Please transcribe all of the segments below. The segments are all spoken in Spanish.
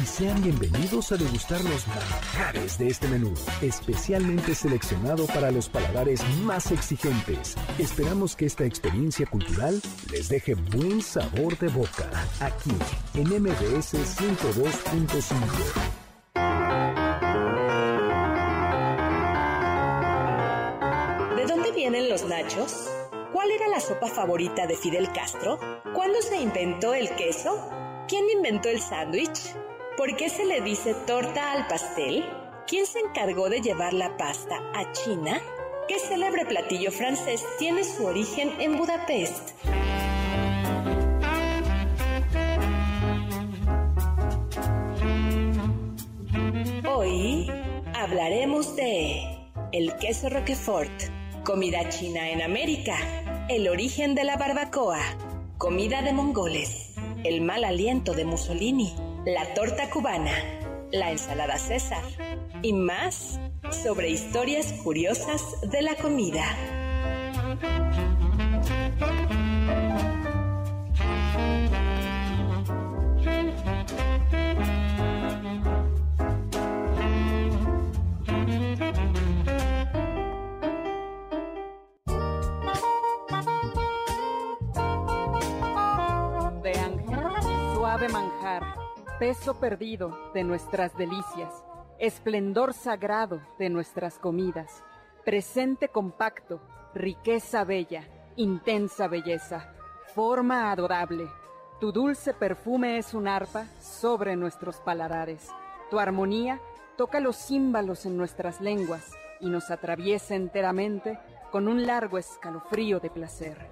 y sean bienvenidos a degustar los manjares de este menú, especialmente seleccionado para los paladares más exigentes. Esperamos que esta experiencia cultural les deje buen sabor de boca, aquí en MBS 102.5. ¿De dónde vienen los nachos? ¿Cuál era la sopa favorita de Fidel Castro? ¿Cuándo se inventó el queso? ¿Quién inventó el sándwich? ¿Por qué se le dice torta al pastel? ¿Quién se encargó de llevar la pasta a China? ¿Qué célebre platillo francés tiene su origen en Budapest? Hoy hablaremos de el queso Roquefort, comida china en América, el origen de la barbacoa, comida de mongoles, el mal aliento de Mussolini, la torta cubana, la ensalada César y más sobre historias curiosas de la comida. Peso perdido de nuestras delicias, esplendor sagrado de nuestras comidas, presente compacto, riqueza bella, intensa belleza, forma adorable. Tu dulce perfume es un arpa sobre nuestros paladares. Tu armonía toca los címbalos en nuestras lenguas y nos atraviesa enteramente con un largo escalofrío de placer.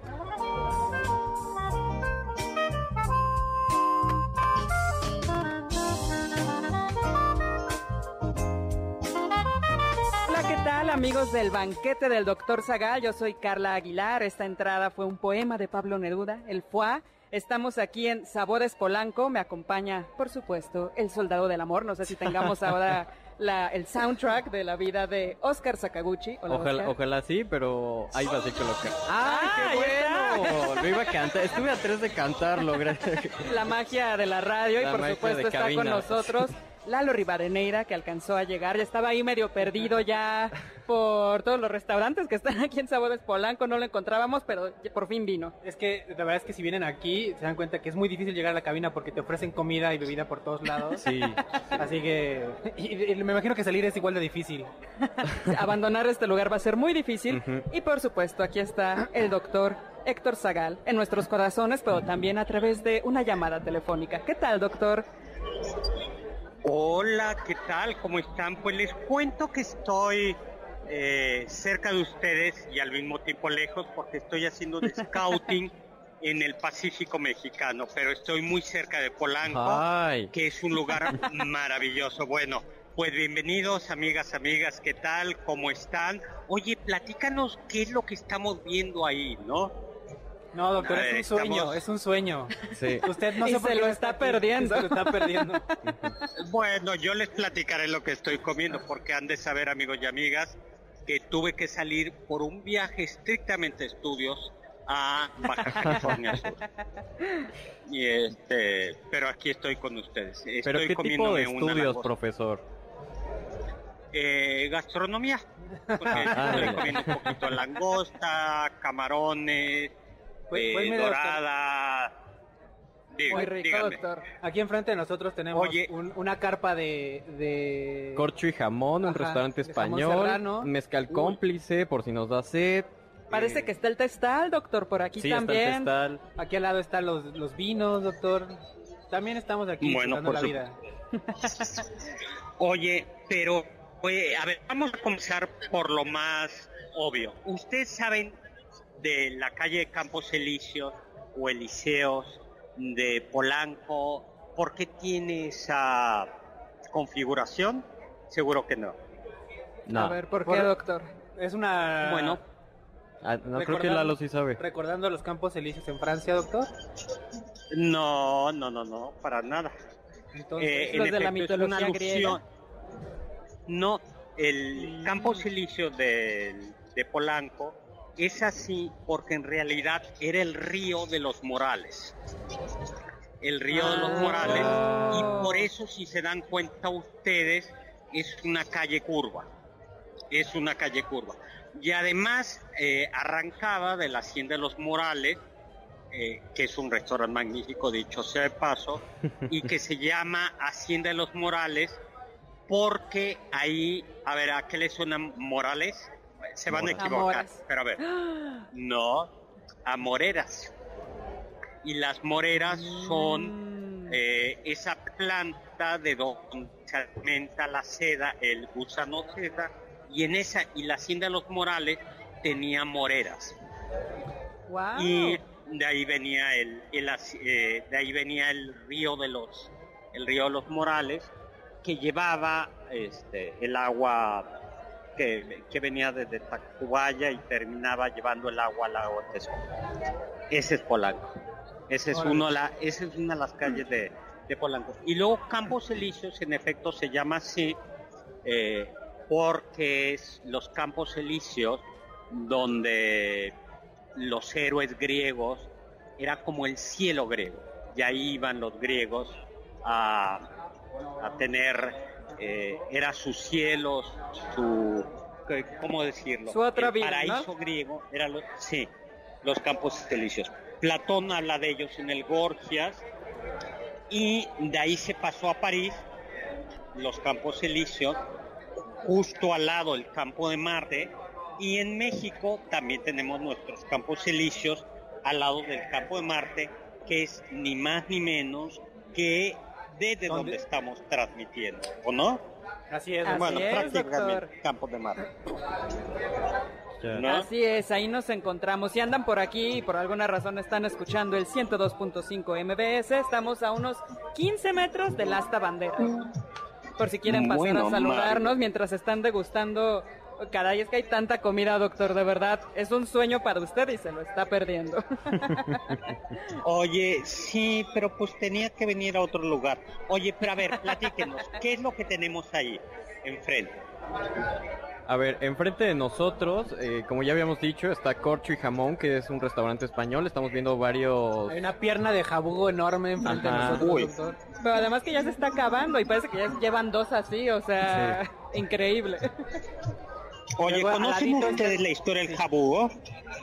Hola, ¿qué tal amigos del banquete del Dr. Zagal? Yo soy Carla Aguilar. Esta entrada fue un poema de Pablo Neruda, El Foie. Estamos aquí en Sabores Polanco. Me acompaña, por supuesto, El Soldado del Amor. No sé si tengamos ahora la, el soundtrack de la vida de Oscar Sakaguchi. Hola, Ojalá, Oscar. ojalá sí, pero ahí va a ser que lo que. ¡Ay, ¡Ay, qué bueno! Lo iba a cantar. Estuve a tres de cantarlo, gracias. La magia de la radio y por supuesto está con nosotros Lalo Rivadeneira que alcanzó a llegar, ya estaba ahí medio perdido ya por todos los restaurantes que están aquí en Sabores Polanco, no lo encontrábamos, pero por fin vino. Es que la verdad es que si vienen aquí se dan cuenta que es muy difícil llegar a la cabina porque te ofrecen comida y bebida por todos lados. Sí. Así que y- y me imagino que salir es igual de difícil. Abandonar este lugar va a ser muy difícil y por supuesto aquí está el doctor Héctor Zagal en nuestros corazones, pero también a través de una llamada telefónica. ¿Qué tal, doctor? Hola, ¿qué tal? ¿Cómo están? Pues les cuento que estoy eh, cerca de ustedes y al mismo tiempo lejos porque estoy haciendo de scouting en el Pacífico mexicano, pero estoy muy cerca de Polanco, Ay. que es un lugar maravilloso. Bueno, pues bienvenidos, amigas, amigas, ¿qué tal? ¿Cómo están? Oye, platícanos qué es lo que estamos viendo ahí, ¿no? No, doctor, es un sueño, estamos- es un sueño. Sí. Usted no Y se lo está aquí. perdiendo. Se lo está perdiendo. Bueno, yo les platicaré lo que estoy comiendo porque han de saber, amigos y amigas, que tuve que salir por un viaje estrictamente de estudios a Baja California Sur. Y este, pero aquí estoy con ustedes. Estoy ¿Pero qué tipo de una estudios, profesor? Eh, gastronomía. Porque Ah, estoy comiendo un poquito de langosta, camarones, Eh, dorada. Diga- Muy rico, díganme. doctor. Aquí enfrente de nosotros tenemos Oye. un- una carpa de... de... Corcho y jamón, un Ajá, restaurante español, mezcal Uy. cómplice por si nos da sed. Parece eh, que está el testal, doctor, por aquí sí, está el también. testal. Aquí al lado están los, los vinos, doctor. También estamos aquí Bueno, por la su- vida. Oye, pero, oye, a ver, vamos a comenzar por lo más obvio. ¿Ustedes saben de la calle Campos Elíseos o Elíseos de Polanco? ¿Por qué tiene esa configuración? Seguro que no. No, A ver, ¿por Por- qué, doctor? Es una... Bueno, Ah, no creo que Lalo sí sabe. Recordando los campos elíseos en Francia, doctor. no, no, no, no, para nada. Entonces, Eh, los en de la efecto, es una mitología griega. No, el campo silicio de, de Polanco es así porque en realidad era el río de los Morales. El río de los Ah. Morales. Y por eso, si se dan cuenta ustedes, es una calle curva. Es una calle curva. Y además eh, arrancaba de la Hacienda de los Morales, eh, que es un restaurante magnífico, dicho sea de paso, y que se llama Hacienda de los Morales, porque ahí, a ver, ¿a qué le suenan Morales? Se van a equivocar, pero a ver, no, a Moreras. Y las Moreras son Mm. eh, esa planta de donde se alimenta la seda, el gusano seda, y en esa, y la hacienda de los Morales tenía moreras. Wow. Y de ahí venía el, el eh, de ahí venía el río de los, el río de los Morales, que llevaba este el agua que, que venía desde Tacubaya y terminaba llevando el agua al lago de Texcoco. Ese es Polanco. Ese es uno de la, esa es una de las calles de, de Polanco. Y luego Campos Elíseos, en efecto, se llama así eh, porque es los Campos Elíseos donde los héroes griegos era como el cielo griego. Y ahí iban los griegos a, a tener, eh, era su cielo, su, ¿qué- ¿cómo decirlo? Su otra El vida, ¿no? paraíso griego, era lo- sí, los campos elíseos. Platón habla de ellos en el Gorgias y de ahí se pasó a París, los campos elíseos, justo al lado el campo de Marte y en México también tenemos nuestros campos elíseos al lado del campo de Marte, que es ni más ni menos que desde ¿Dónde? donde estamos transmitiendo, ¿o no? Así es. Así bueno, es, prácticamente doctor. campo de Marte. Ya. ¿no? Así es, ahí nos encontramos. Si andan por aquí y por alguna razón están escuchando el 102.5 MBS, estamos a unos 15 metros del asta bandera. Por si quieren pasar Bueno, a saludarnos Mario. mientras están degustando. Caray, es que hay tanta comida, doctor, de verdad. Es un sueño para usted y se lo está perdiendo. Oye, sí, pero pues tenía que venir a otro lugar. Oye, pero a ver, platíquenos, ¿qué es lo que tenemos ahí enfrente? A ver, enfrente de nosotros, eh, como ya habíamos dicho, está Corcho y Jamón, que es un restaurante español. Estamos viendo varios... Hay una pierna de jabugo enorme enfrente de nosotros, Uy. doctor. Pero además que ya se está acabando y parece que ya llevan dos así, o sea, increíble. Oye, ¿conocen ustedes está- la historia del jabugo?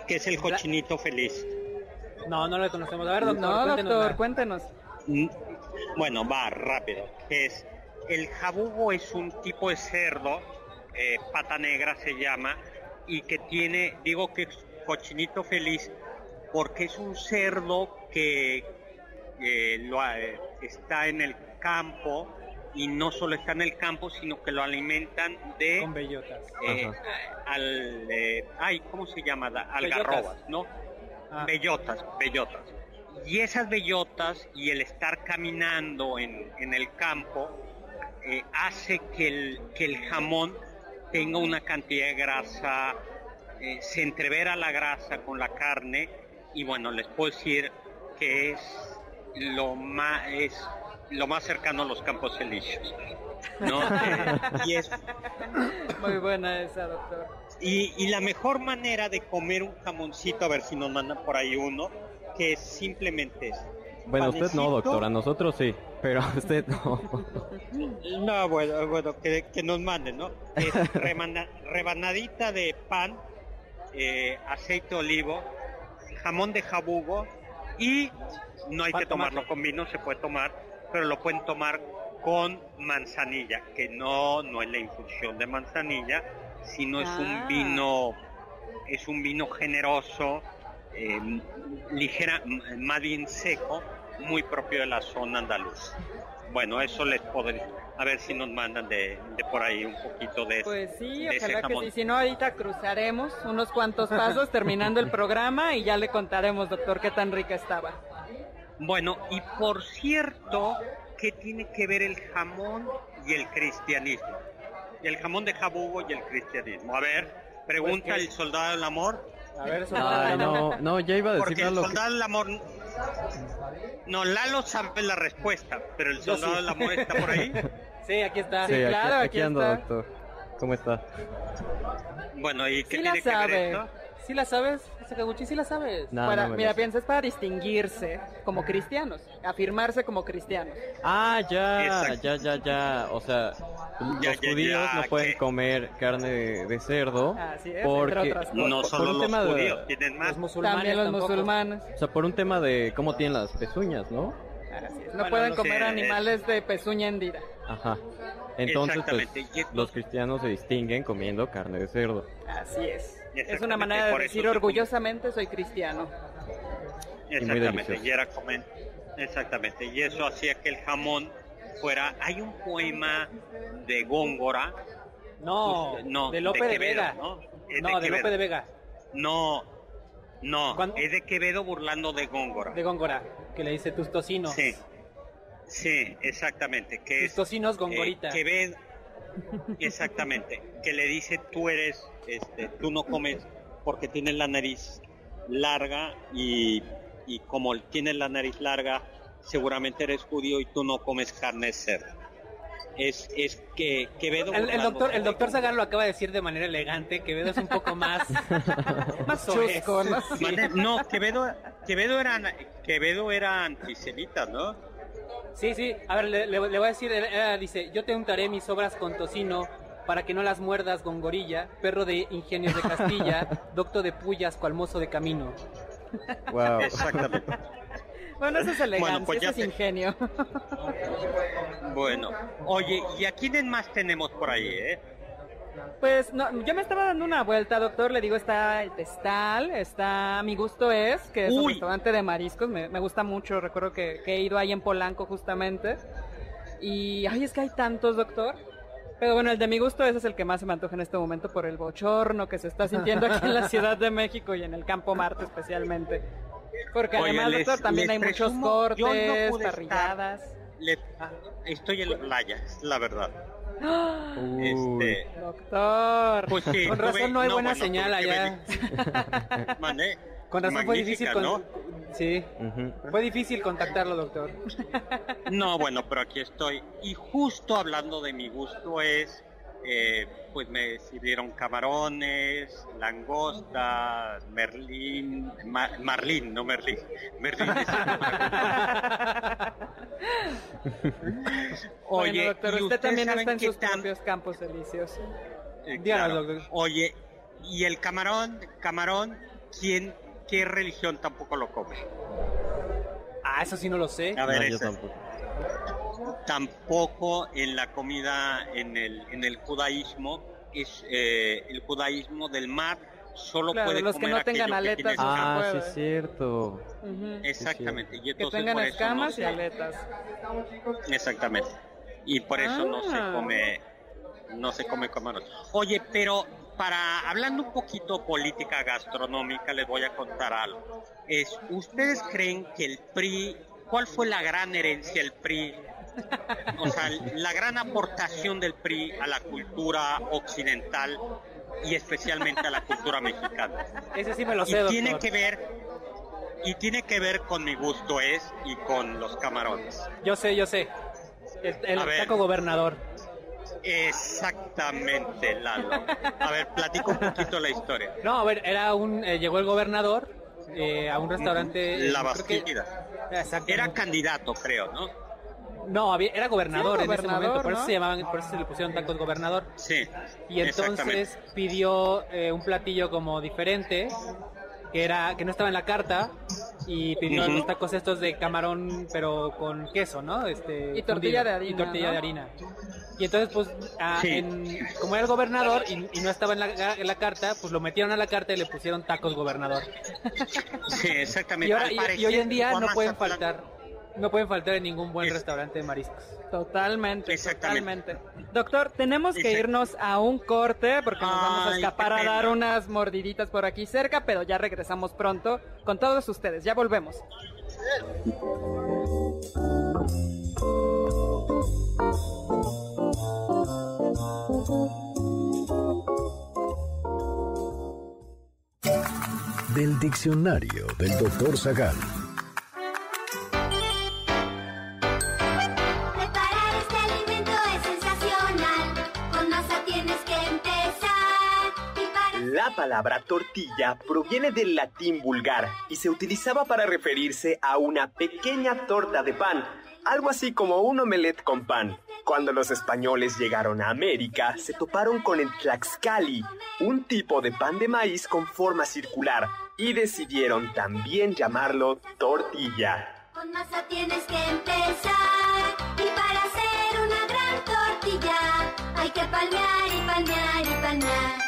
Que es el cochinito feliz. No, no lo conocemos. A ver, doctor, no, cuéntenos doctor, cuéntenos. Mm, Bueno, va rápido. Es el jabugo es un tipo de cerdo, eh, pata negra se llama, y que tiene, digo que es cochinito feliz, porque es un cerdo que eh, lo, eh, está en el campo y no solo está en el campo, sino que lo alimentan de Con bellotas. eh, al, eh, ay, ¿cómo se llama? Algarrobas, ¿no? Ah. Bellotas, bellotas. Y esas bellotas y el estar caminando en, en el campo eh, hace que el, que el jamón tenga una cantidad de grasa, eh, se entrevera la grasa con la carne y bueno, les puedo decir que es lo más, es lo más cercano a los campos elíseos. ¿no? Eh, y es Muy buena esa, doctor. y, y la mejor manera de comer un jamoncito, a ver si nos mandan por ahí uno, que es simplemente es. Bueno, usted no, panecito. doctor, a nosotros sí, pero a usted no. No, bueno, bueno que, que nos manden, ¿no? Es remana- rebanadita de pan, eh, aceite de olivo, jamón de jabugo y No hay que tomarlo tomarlo. con vino, se puede tomar, pero lo pueden tomar con manzanilla, que no, no es la infusión de manzanilla, sino es Ah. un vino, es un vino generoso, eh, ligera, más bien seco, muy propio de la zona andaluz. Bueno, eso les podría, a ver si nos mandan de, de por ahí un poquito de, Pues sí, de ojalá que sí. Si no, ahorita cruzaremos unos cuantos pasos terminando el programa y ya le contaremos, doctor, qué tan rica estaba. Bueno, y por cierto, ¿qué tiene que ver el jamón y el cristianismo? Y el jamón de jabugo y el cristianismo. A ver, pregunta Pues que- el soldado del amor. A ver, eso Ay, no, no, ya iba a Porque decir el lo que... soldado del amor... No, Lalo sabe la respuesta, pero el soldado sí. del amor está por ahí. Sí, aquí está. Sí, claro, aquí aquí ando, está. doctor. ¿Cómo está? Bueno, ¿y qué Sí la tiene que ver sabe. esto? ¿Sí la sabes? Sakaguchi, sí la sabes. No, Para- no mira, piensa, es para distinguirse como cristianos, afirmarse como cristianos. Ah, ya, Exacto. ya, ya, ya. O sea, Ya, los ya, judíos ya, no pueden comer carne de, de cerdo Así es, porque entre otras cosas. No por solo un los tema de- judíos, tienen más. Los musulmanes También los tampoco. musulmanes. o sea, por un tema de cómo tienen las pezuñas, ¿no? Así es, No Bueno, pueden no comer sé. animales de pezuña hendida. Ajá. Entonces, pues, los cristianos se distinguen comiendo carne de cerdo. Así es. Es una manera de decir orgullosamente soy cristiano. Exactamente, y era comer. Exactamente, y eso hacía que el jamón fuera. Hay un poema de Góngora. No, pues, no, de Lope de, Quevedo, Vega. ¿no? Es No, de, Quevedo. Lope de Vega, No, no, ¿Cuándo? es de Quevedo burlando de Góngora. de Góngora, que le dice tus tocinos. Sí, sí, exactamente, que Tus es tocinos eh, Gongorita. Quevedo, exactamente, que le dice tú eres, este, tú no comes porque tienes la nariz larga y, y como tienes la nariz larga, seguramente eres judío y tú no comes carne de cerdo. Es, es que Quevedo El, el doctor, el doctor. Zagar lo acaba de decir de manera elegante, que es un poco más, más Chusco, ¿no? Sí. No, Quevedo, Quevedo era, Quevedo era antisemita, ¿no? Sí, sí. A ver, le, le- le voy a decir, él, él dice, yo te untaré mis obras con tocino para que no las muerdas, gongorilla, perro de ingenios de Castilla, docto de pullas, cual mozo de camino. Wow. Exactamente. Bueno, eso es elegancia, Bueno, pues ya eso es ingenio. Bueno, oye, ¿y a quiénes más tenemos por ahí, eh? Pues no, yo me estaba dando una vuelta, doctor. Le digo, está el Testal, está Mi Gusto Es, que es un Uy. restaurante de mariscos. Me, me gusta mucho. Recuerdo que, que he ido ahí en Polanco justamente. Y, ay, es que hay tantos, doctor. Pero bueno, el de Mi Gusto Es es el que más se me antoja en este momento por el bochorno que se está sintiendo aquí en la Ciudad de México y en el Campo Marte especialmente. Porque además, les- doctor, también hay muchos presumo, no cortes, estar. parrilladas. Le- ah, estoy en la playa, es la verdad. Este, Doctor. pues sí, Con tuve- razón no hay buena bueno, señal allá. Mandé. Con razón fue difícil Magnífica, con... ¿no? Sí, fue difícil contactarlo, doctor. No, bueno, pero aquí estoy. Y justo hablando de mi gusto es, eh, pues me sirvieron camarones, langostas, merlín, ma- marlín, no merlín. Merlín Oye, bueno, doctor, ¿y usted ustedes también está en sus tan- propios campos elíseos. Eh, claro. Oye, y el camarón, camarón, ¿quién, qué religión tampoco lo come? Ah, eso sí no lo sé. A ver, No, yo tampoco. Tampoco en la comida en el en el judaísmo es eh, el judaísmo del mar solo Claro, puede los que comer no tengan aquello que aletas se Ah, sí es cierto. Exactamente y Que entonces tengan por eso escamas no y se- aletas. exactamente y por eso no se Ah. come no se come camarón oye pero para hablando un poquito política gastronómica les voy a contar algo es ustedes creen que el PRI cuál fue la gran herencia del PRI o sea, la gran aportación del PRI a la cultura occidental y especialmente a la cultura mexicana. Ese sí me lo Y sé, tiene doctor. que ver y tiene que ver con mi gusto es y con los camarones. Yo sé, yo sé. El, el ver. taco gobernador. Exactamente, Lalo. A ver, platico un poquito la historia. No, a ver, era un... eh, llegó el gobernador eh, a un restaurante... La que- Bastida. Era candidato, creo, ¿no? No, había- era gobernador Sí, en ese momento, por eso se llamaban, por eso se le pusieron tacos gobernador. Sí. Y entonces pidió eh, un platillo como diferente, que era que no estaba en la carta, y pidió los tacos estos de camarón, pero con queso, ¿no? Este, Y tortilla fundido, de harina, Y tortilla ¿no? de harina. Y entonces, pues, ah, Sí. en- como era el gobernador y, y no estaba en la, en la carta, pues lo metieron a la carta y le pusieron tacos gobernador. Sí, exactamente. Y, ahora, Al y- y parecer, hoy en día no pueden faltar, no pueden faltar en ningún buen Es- restaurante de mariscos. Totalmente, Exactamente. totalmente. Doctor, tenemos que irnos a un corte porque nos vamos a escapar a dar unas mordiditas por aquí cerca, pero ya regresamos pronto con todos ustedes. Ya volvemos. Del diccionario del doctor Zagal. La palabra tortilla proviene del latín vulgar y se utilizaba para referirse a una pequeña torta de pan, algo así como un omelette con pan. Cuando los españoles llegaron a América, se toparon con el tlaxcali, un tipo de pan de maíz con forma circular, y decidieron también llamarlo tortilla. con masa tienes que empezar. Y para hacer una gran tortilla hay que palmear y palmear y palmear.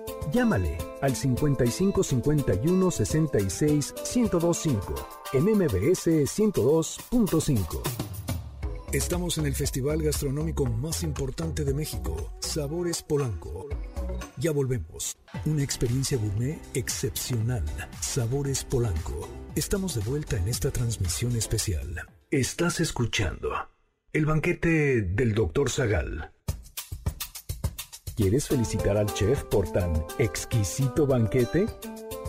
Llámale al 55 51 66 1025 en MBS 102.5. Estamos en el festival gastronómico más importante de México, Sabores Polanco. Ya volvemos. Una experiencia gourmet excepcional. Sabores Polanco. Estamos de vuelta en esta transmisión especial. Estás escuchando el banquete del Dr. Zagal. ¿Quieres felicitar al chef por tan exquisito banquete?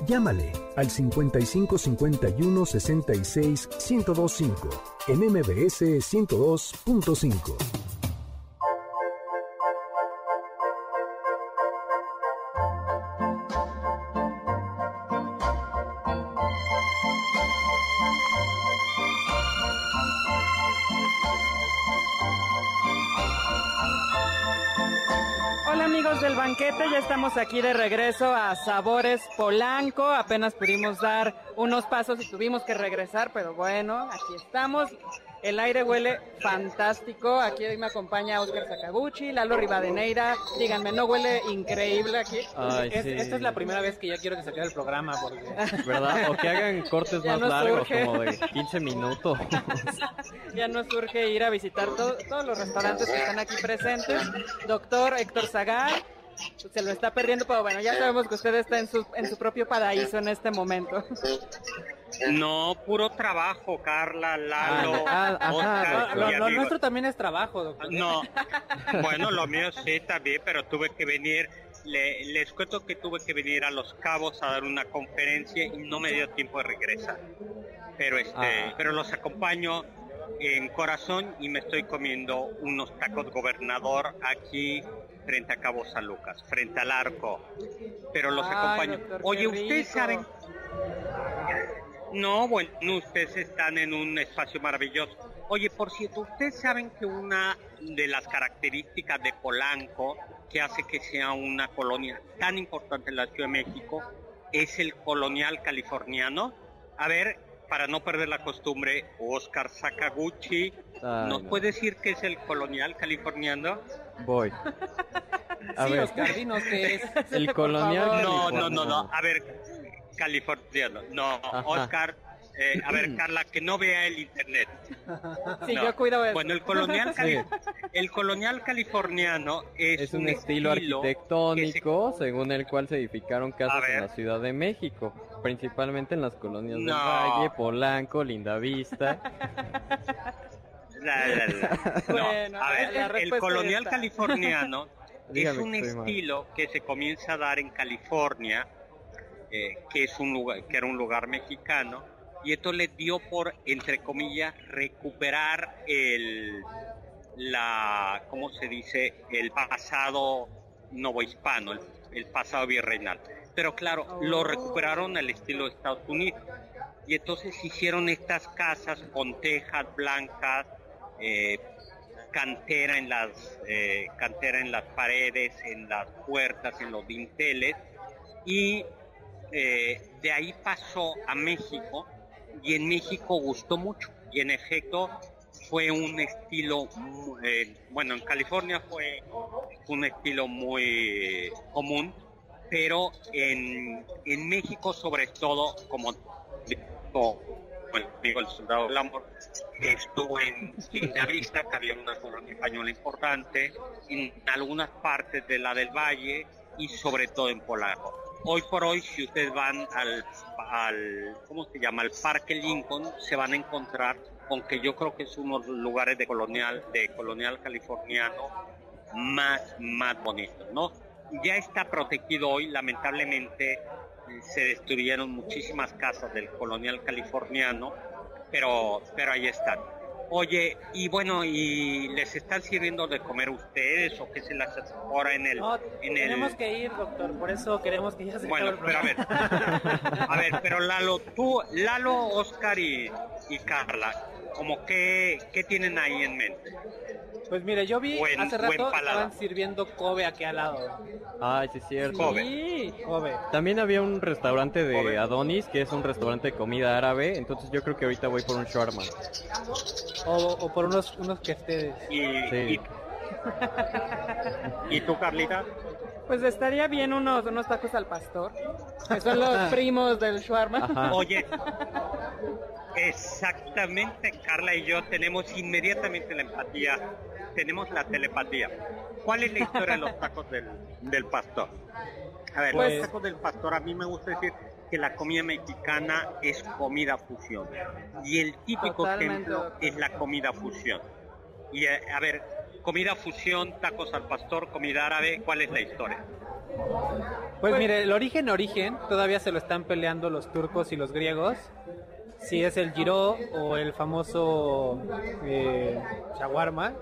Llámale al 55 51 66 1025 en MBS 102.5. amigos del banquete, ya estamos aquí de regreso a Sabores Polanco. Apenas pudimos dar unos pasos y tuvimos que regresar, pero bueno, aquí estamos. El aire huele fantástico. Aquí hoy me acompaña Oscar Sakaguchi, Lalo Rivadeneira. Díganme, ¿no huele increíble aquí? Ay, Es- sí. Esta es la primera vez que ya quiero que se acabe el programa porque ¿Verdad? O que hagan cortes Ya más largos, como de 15 minutos. Ya nos surge ir a visitar to- todos los restaurantes que están aquí presentes. Doctor Héctor Zagar, se lo está perdiendo, pero bueno, ya sabemos que usted está en su, en su propio paraíso en este momento. No, puro trabajo, Carla, Lalo, Ah, ah, Oscar y lo, nuestro también es trabajo, doctor. No, bueno, lo mío sí también, pero tuve que venir, le- les cuento que tuve que venir a Los Cabos a dar una conferencia y no me dio tiempo de regresar. Pero este, Ah. pero los acompaño en corazón y me estoy comiendo unos tacos gobernador aquí frente a Cabo San Lucas, frente al arco. Pero los Ay, acompaño. doctor, Oye, ustedes saben no, bueno, ustedes están en un espacio maravilloso. Oye, por cierto, ustedes saben que una de las características de Polanco que hace que sea una colonia tan importante en la Ciudad de México es el colonial californiano. A ver, para no perder la costumbre, Oscar Sakaguchi, Ay, ¿nos no. puede decir qué es el colonial californiano? Voy. A sí, ver, Oscar, dinos qué es. el colonial. No, no, no, no. A ver, californiano. No, Ajá. Oscar. eh, a ver, Carla, que no vea el internet. Sí, No. yo cuido eso. Bueno, el colonial, cali- Sí. El colonial californiano es, Es un estilo se- arquitectónico según el cual se edificaron casas en la Ciudad de México, principalmente en las colonias del No. Valle, Polanco, Lindavista. La, la, la. No, Bueno, a ver, la el colonial está. californiano es un mal. estilo que se comienza a dar en California, eh, que es un lugar, que era un lugar mexicano, y esto le dio por, entre comillas, recuperar el, la, ¿cómo se dice? El pasado novohispano, el, el pasado virreinal. Pero claro, lo recuperaron al estilo de Estados Unidos. Y entonces hicieron estas casas con tejas blancas, eh, cantera en las eh, cantera en las paredes, en las puertas, en los dinteles y eh, de ahí pasó a México y en México gustó mucho y en efecto fue un estilo eh, bueno en California fue un estilo muy común pero en, en México sobre todo como dijo el amigo el soldado Lambert estuvo en Vista, que había una colonia española importante, en algunas partes de la del Valle y sobre todo en Polaco. Hoy por hoy, si ustedes van al, al ¿cómo se llama? Al Parque Lincoln, se van a encontrar con que yo creo que es uno de los lugares de colonial, de colonial californiano más, más bonitos, ¿no? Ya está protegido hoy, lamentablemente se destruyeron muchísimas casas del colonial californiano, pero, pero ahí están. Oye, y bueno, ¿y les están sirviendo de comer ustedes o qué se las ahora en el... No, en tenemos el... que ir, doctor, por eso queremos que ya se Bueno, pero a ver, a ver, pero Lalo, tú, Lalo, Oscar y, y Carla, como que, ¿qué tienen ahí en mente? Pues mire, yo vi Buen- hace rato estaban sirviendo Kobe aquí al lado. Ay, sí es cierto. Kobe. Sí, Kobe. También había un restaurante de Kobe. Adonis, que es un restaurante de comida árabe, entonces yo creo que ahorita voy por un shawarma. O, o por unos, unos que estés. Y, Sí. y, ¿y tú, Carlita? Pues estaría bien unos, unos tacos al pastor, que son los primos del shawarma. Ajá. Oye, exactamente, Carla y yo tenemos inmediatamente la empatía, tenemos la telepatía. ¿Cuál es la historia de los tacos del, del pastor? A ver, Pues- los tacos del pastor, a mí me gusta decir que la comida mexicana es comida fusión. Y el típico ejemplo es la comida fusión. Y eh, a ver, comida fusión, tacos al pastor, comida árabe, ¿cuál es la historia? Pues mire, el origen, origen, todavía se lo están peleando los turcos y los griegos. Si es el giro o el famoso eh, shawarma.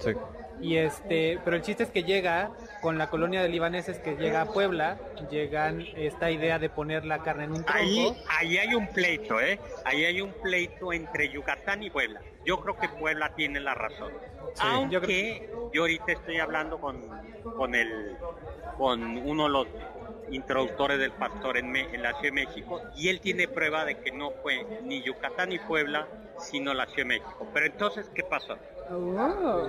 Sí. Y este, pero el chiste es que llega con la colonia de libaneses que llega a Puebla, llegan esta idea de poner la carne en un tronco. Ahí, ahí hay un pleito, ¿eh? Ahí hay un pleito entre Yucatán y Puebla. Yo creo que Puebla tiene la razón. Sí, Aunque yo yo, creo- ahorita estoy hablando con, con, el, con uno de los introductores del pastor en, Me- en la Ciudad de México y él tiene prueba de que no fue ni Yucatán ni Puebla, sino la Ciudad de México. Pero entonces, ¿qué pasó? Oh.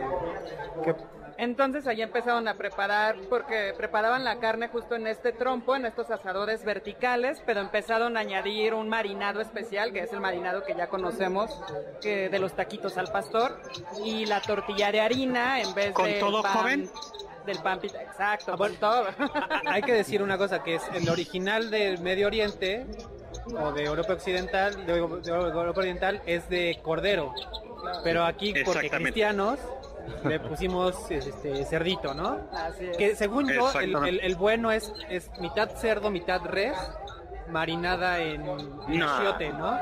Entonces ahí empezaron a preparar, porque preparaban la carne justo en este trompo, en estos asadores verticales, pero empezaron a añadir un marinado especial, que es el marinado que ya conocemos, que de los taquitos al pastor, y la tortilla de harina en vez ¿Con de todo, joven? Del pan pita, exacto, con bueno. todo. hay que decir una cosa, que es el original del Medio Oriente o de Europa Occidental, de, de Europa Oriental es de cordero. Pero aquí, porque cristianos, le pusimos este cerdito, ¿no? Así es. Que según yo, el, Exactamente. el- el bueno es, es mitad cerdo, mitad res, marinada en, en No. achiote, ¿no?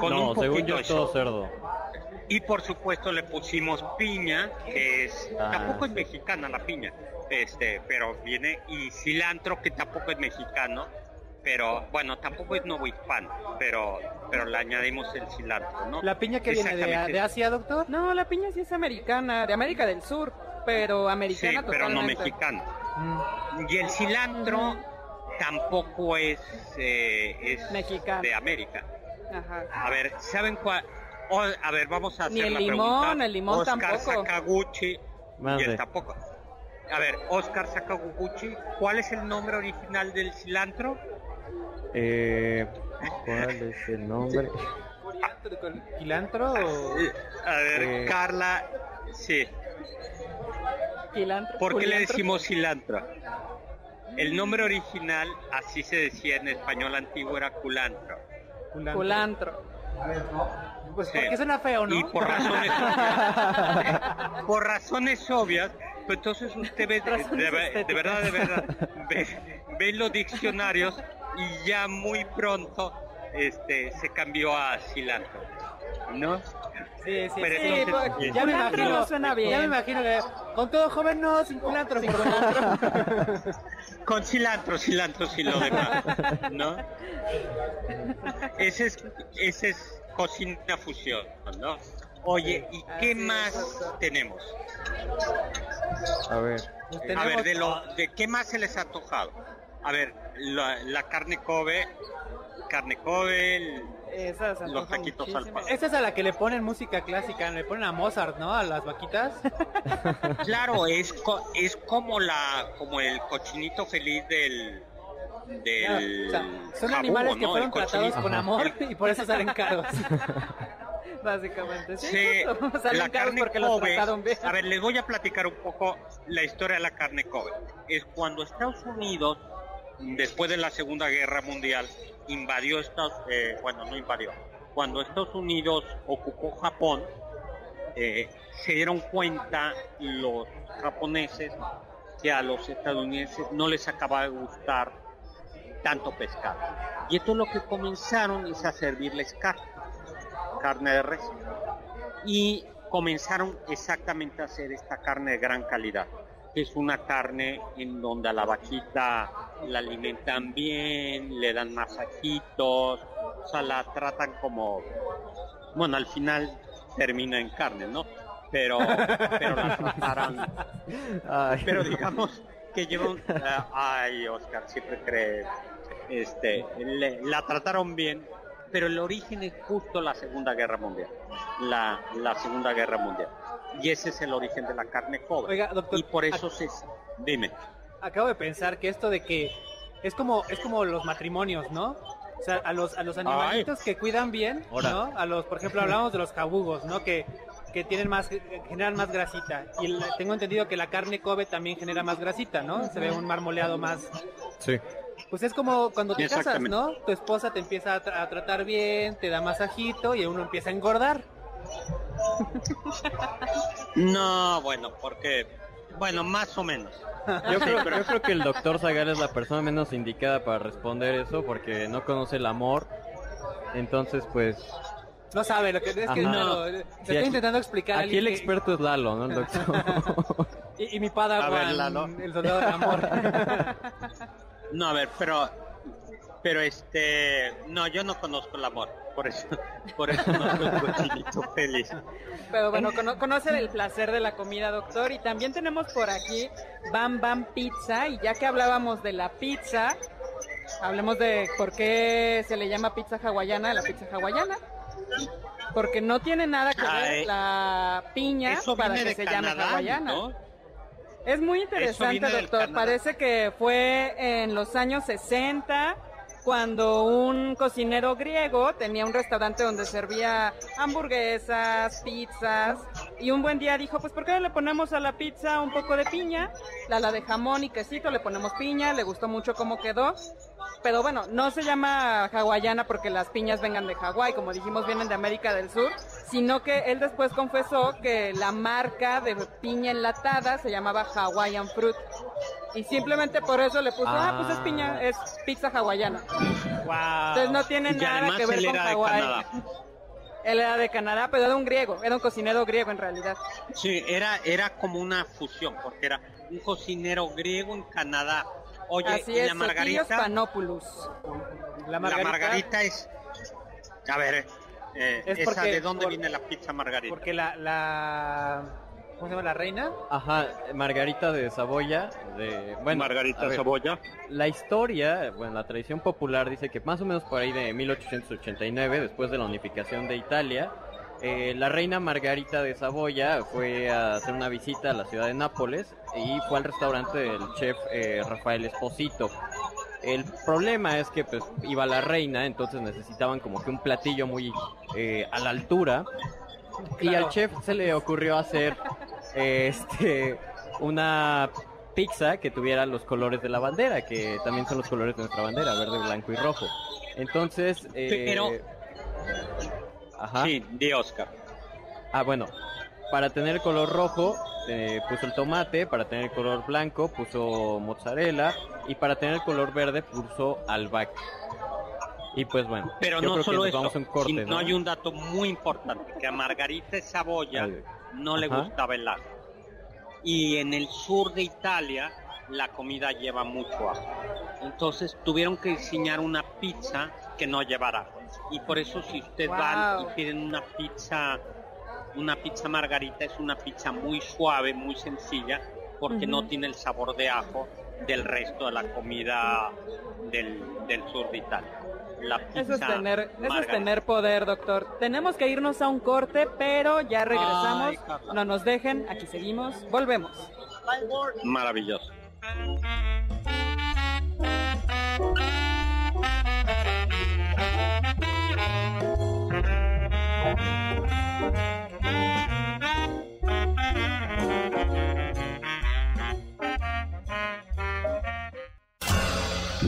Con no, un según yo es todo cerdo. Y por supuesto le pusimos piña, que es Ah, tampoco es sí. mexicana la piña, este, pero viene y cilantro que tampoco es mexicano, pero bueno, tampoco es novohispano, pero pero le añadimos el cilantro, ¿no? La piña que viene de, de Asia, doctor. No, la piña sí es americana, de América del Sur, pero Sí, americana pero no mexicano. Mm. Y el cilantro tampoco es, eh, es Mexicano. de América. Ajá. A ver, ¿saben cuál? O- a ver, vamos a hacer Ni el la limón, pregunta. el limón Oscar tampoco. Sakaguchi y él tampoco. A ver, Oscar Sakaguchi, ¿cuál es el nombre original del cilantro? Eh, ¿Cuál es el nombre? ¿Cilantro o...? A ver, Eh. Carla, sí. Cilantro, ¿Por qué le decimos cilantro? El nombre original, así se decía en español antiguo, era culantro. Culantro. Culantro. Pues Sí. porque suena feo, ¿no? Y por razones obvias, por razones obvias, pues entonces usted ve, de, de- de verdad, de verdad, ve, ve los diccionarios y ya muy pronto este se cambió a cilantro, ¿no? Sí, sí, Pero sí, entonces, pues, bien. ya me imagino, no suena bien. Ya me imagino que con todo joven no, sin culantro. por favor. Con cilantro, cilantro y lo demás, ¿no? Ese es, ese es cocina fusión, ¿no? Oye, ¿y qué más tenemos? A ver. Pues A ver, de, lo, ¿de qué más se les ha tocado? A ver, la, la carne Kobe, carne Kobe, el- Esa se los taquitos al muchísimo. pastor. Esa es a la que le ponen música clásica, le ponen a Mozart, ¿no? A las vaquitas. Claro, es, co- es como la como el cochinito feliz del del O sea, son jabugo, animales que ¿no? fueron tratados con amor y por eso salen caros. Básicamente, sí. Sí, justo. Salen la caros carne porque los Kobe. trataron bien. A ver, les voy a platicar un poco la historia de la carne Kobe. Es cuando Estados Unidos, después de la Segunda Guerra Mundial, invadió Estados, eh, bueno, no invadió, cuando Estados Unidos ocupó Japón, eh, se dieron cuenta los japoneses que a los estadounidenses no les acababa de gustar tanto pescado. Y esto es lo que comenzaron es a servirles carne, carne de res. Y comenzaron exactamente a hacer esta carne de gran calidad, que es una carne en donde a la vaquita la alimentan bien, le dan masajitos, o sea, la tratan como, bueno, al final termina en carne, ¿no? Pero, pero la trataron Ay. pero digamos que llevan ah, ay Oscar siempre cree este le- la trataron bien pero el origen es justo la segunda guerra mundial la, la segunda guerra mundial y ese es el origen de la carne Kobe Oiga, doctor, y por eso se dime Acabo de pensar que esto de que es como es como los matrimonios, ¿no? O sea, a los a los animalitos que cuidan bien. ¿no? A los, por ejemplo, hablamos de los jabugos, ¿no? Que que tienen más generan más grasita y la- tengo entendido que la carne Kobe también genera más grasita, ¿no? Se ve un marmoleado más Sí. Pues es como cuando te casas. ¿no? Tu esposa te empieza a, tra- a tratar bien, te da masajito y uno empieza a engordar. no bueno porque bueno más o menos Yo creo, yo creo que el doctor Zagal es la persona menos indicada para responder eso porque no conoce el amor. Entonces, pues, No sabe lo que es que no, te Sí, estoy aquí- intentando explicar. aquí el que- experto es Lalo, ¿no? El doctor. y, y mi ver, Lalo. el soldado del amor. no a ver pero pero este no yo no conozco el amor por eso por eso no soy cochinito feliz Pero bueno, cono- conocen el placer de la comida, doctor. Y también tenemos por aquí Bam Bam Pizza. Y ya que hablábamos de la pizza, hablemos de por qué se le llama pizza hawaiana la pizza hawaiana. Porque no tiene nada que ver Ay, la piña eso para que se llame hawaiana. ¿no? Es muy interesante, doctor. Parece que fue en los años 60 cuando un cocinero griego tenía un restaurante donde servía hamburguesas, pizzas y un buen día dijo, pues ¿por qué no le ponemos a la pizza un poco de piña? La, la de jamón y quesito, le ponemos piña, le gustó mucho cómo quedó. Pero bueno, no se llama hawaiana porque las piñas vengan de Hawái, como dijimos, vienen de América del Sur, sino que él después confesó que la marca de piña enlatada se llamaba Hawaiian Fruit. Y simplemente por eso le puso, ah, pues es piña, es pizza hawaiana. wow. Entonces no tiene nada que ver con Hawái. Él era de Canadá, pero era un griego, era un cocinero griego en realidad. Sí, era, era como una fusión, porque era un cocinero griego en Canadá. Oye, Así y es, la margarita, Panopoulos. la la margarita, es, a ver, eh, Es esa porque- de dónde por- viene la pizza margarita. porque la, la ¿cómo se llama la reina? Ajá, Margarita de Saboya. De, bueno, margarita ver, cebolla. La historia, bueno, la tradición popular dice que más o menos por ahí de 1889, después de la unificación de Italia, eh, la reina Margarita de Saboya fue a hacer una visita a la ciudad de Nápoles y fue al restaurante del chef eh, Rafael Esposito. El problema es que pues iba la reina, entonces necesitaban como que un platillo muy eh, a la altura. Y al chef se le ocurrió hacer eh, este una pizza que tuviera los colores de la bandera, que también son los colores de nuestra bandera, verde, blanco y rojo. Entonces, eh, Pero- ajá. Sí, de Oscar. Ah, bueno, para tener el color rojo eh, puso el tomate, para tener el color blanco puso mozzarella y para tener el color verde puso albahaca. Y pues bueno, Pero yo no creo que solo nos eso, vamos a un corte, sino ¿no? hay un dato muy importante, que a Margarita Saboya Ay. no le Ajá. gustaba el ajo. Y en el sur de Italia la comida lleva mucho ajo. Entonces tuvieron que diseñar una pizza que no llevara ajo. Y por eso si ustedes van y piden una pizza, una pizza margarita es una pizza muy suave, muy sencilla, porque no Ujú. tiene el sabor de ajo del resto de la comida del, del sur de Italia. La pizza Eso es tener, eso es tener poder, doctor. Tenemos que irnos a un corte, pero ya regresamos. Ay, no nos dejen, aquí seguimos. Volvemos. Maravilloso.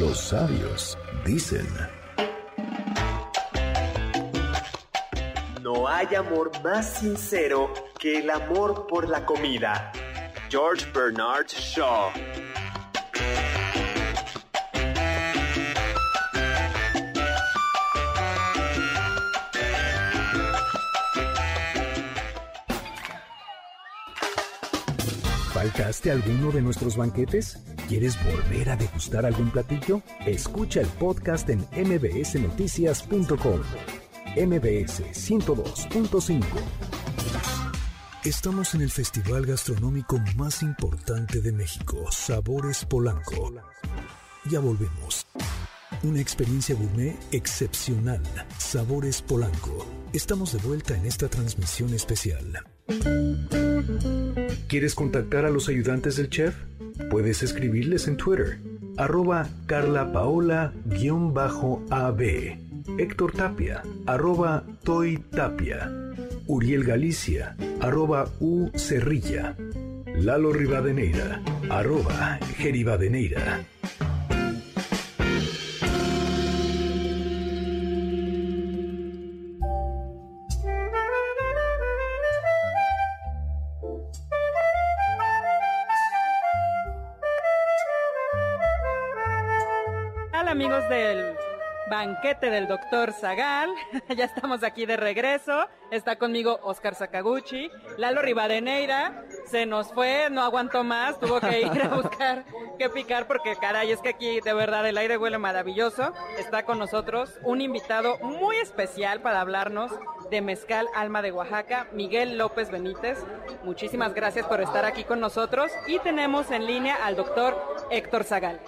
Los sabios dicen, No hay amor más sincero que el amor por la comida. George Bernard Shaw. ¿faltaste alguno de nuestros banquetes? ¿Quieres volver a degustar algún platillo? Escucha el podcast en mbsnoticias.com. MBS 102.5. Estamos en el festival gastronómico más importante de México, Sabores Polanco. Ya volvemos. Una experiencia gourmet excepcional. Sabores Polanco. Estamos de vuelta en esta transmisión especial. ¿Quieres contactar a los ayudantes del chef? Puedes escribirles en Twitter, arroba carlapaola-ab, Héctor Tapia, arroba Toy Tapia, Uriel Galicia, arroba U Cerrilla, Lalo Rivadeneira, arroba Geribadeneira. Banquete del doctor Zagal. ya estamos aquí de regreso. Está conmigo Oscar Sakaguchi. Lalo Rivadeneira se nos fue, no aguantó más, tuvo que ir a buscar qué picar porque caray, es que aquí de verdad el aire huele maravilloso. Está con nosotros un invitado muy especial para hablarnos de Mezcal Alma de Oaxaca, Miguel López Benítez. Muchísimas gracias por estar aquí con nosotros y tenemos en línea al doctor Héctor Zagal.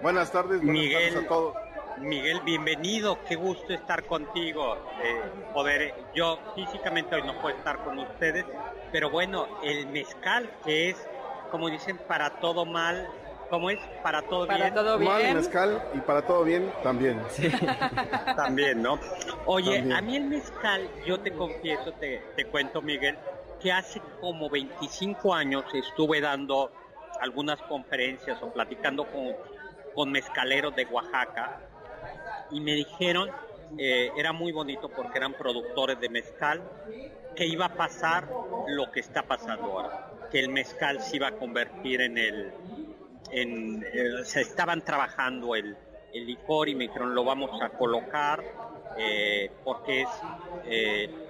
Buenas tardes, buenas Miguel. tardes a todos. Miguel, bienvenido, qué gusto estar contigo. eh, poder, yo físicamente hoy no puedo estar con ustedes, pero bueno, el mezcal que es, como dicen, para todo mal, ¿cómo es? Para todo Para bien. todo Mal bien. mezcal y para todo bien también. También, ¿no? Oye, También. a mí el mezcal, yo te confieso, te, te cuento, Miguel, que hace como 25 años estuve dando algunas conferencias o platicando con, con mezcaleros de Oaxaca y me dijeron, eh, era muy bonito porque eran productores de mezcal, que iba a pasar lo que está pasando ahora, que el mezcal se iba a convertir en el, en, eh, se estaban trabajando el, el licor y me dijeron lo vamos a colocar eh, porque es,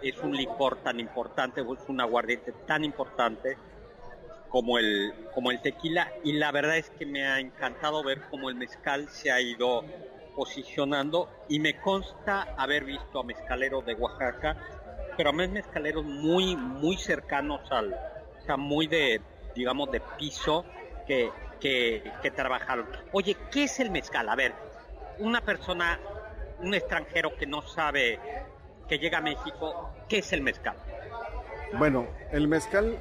es un licor tan importante, es un aguardiente tan importante como el, como el tequila y la verdad es que me ha encantado ver cómo el mezcal se ha ido posicionando y me consta haber visto a mezcaleros de Oaxaca, pero a más mezcaleros muy, muy cercanos al, o muy de, digamos, de piso que, que, que trabajaron. Oye, ¿qué es el mezcal? A ver, una persona, un extranjero que no sabe, que llega a México, ¿qué es el mezcal? Bueno, el mezcal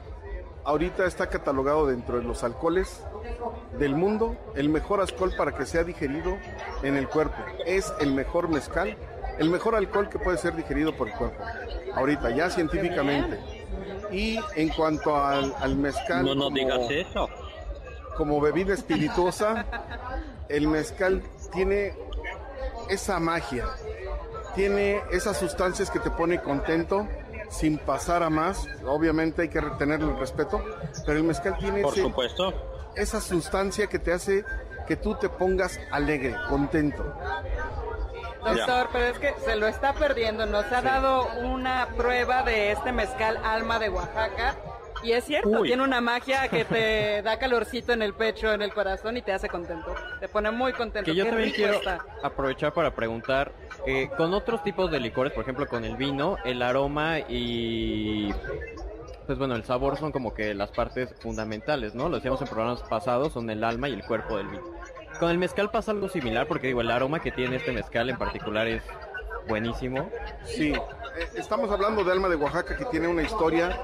ahorita está catalogado dentro de los alcoholes del mundo, el mejor alcohol para que sea digerido en el cuerpo. Es el mejor mezcal, el mejor alcohol que puede ser digerido por el cuerpo. Ahorita, ya científicamente. Y en cuanto al, al mezcal No como, digas eso. como bebida espirituosa, el mezcal tiene esa magia, tiene esas sustancias que te pone contento sin pasar a más. Obviamente hay que retenerle el respeto, pero el mezcal tiene Por ese- supuesto. esa sustancia que te hace que tú te pongas alegre, contento. Doctor, pero es que se lo está perdiendo. Nos ha dado una prueba de este mezcal Alma de Oaxaca. Y es cierto, Uy. tiene una magia que te da calorcito en el pecho, en el corazón y te hace contento. Te pone muy contento. Que yo Qué también quiero está. aprovechar para preguntar, eh, con otros tipos de licores, por ejemplo con el vino, el aroma y pues bueno, el sabor son como que las partes fundamentales, ¿no? Lo decíamos en programas pasados, son el alma y el cuerpo del vino. Con el mezcal pasa algo similar, porque digo, el aroma que tiene este mezcal en particular es buenísimo. Sí, eh, estamos hablando de Alma de Oaxaca que tiene una historia,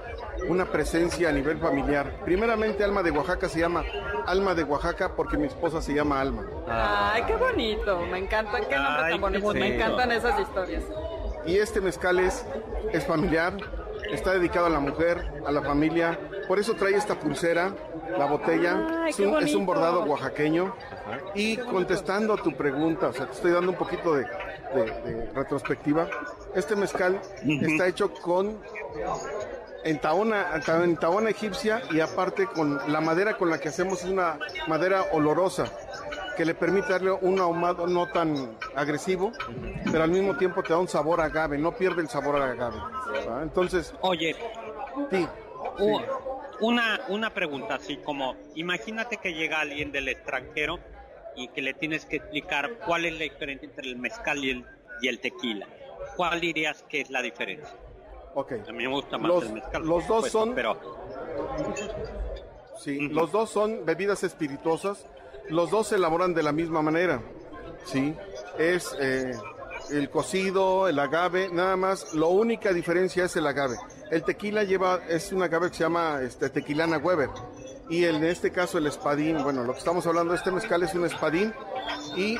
una presencia a nivel familiar. Primeramente, Alma de Oaxaca se llama Alma de Oaxaca porque mi esposa se llama Alma. Ay, qué bonito. Me encanta. Qué nombre Ay, tan qué bonito. Me encantan esas historias. Y este mezcal es, es familiar, está dedicado a la mujer, a la familia. Por eso trae esta pulsera, la botella. Ay, es, un, es un bonito. bordado oaxaqueño. Y contestando a tu pregunta, o sea, te estoy dando un poquito de, de- de retrospectiva. Este mezcal está hecho con en taona, en taona egipcia y aparte con la madera con la que hacemos es una madera olorosa que le permite darle un ahumado no tan agresivo, pero al mismo tiempo te da un sabor a agave, no pierde el sabor a agave. ¿va? Entonces, Oye, sí, una, una pregunta así como, imagínate que llega alguien del extranjero y que le tienes que explicar cuál es la diferencia entre el mezcal y el, y el tequila. ¿Cuál dirías que es la diferencia? ok. A mí me gusta más Los- el mezcal. los dos supuesto, son- Pero Sí, los dos son bebidas espirituosas, los dos se elaboran de la misma manera, ¿sí? Es eh, el cocido, el agave, nada más, la única diferencia es el agave. El tequila lleva, es un agave que se llama este, tequilana Weber, y el- en este caso el espadín, bueno, lo que estamos hablando, este mezcal es un espadín, y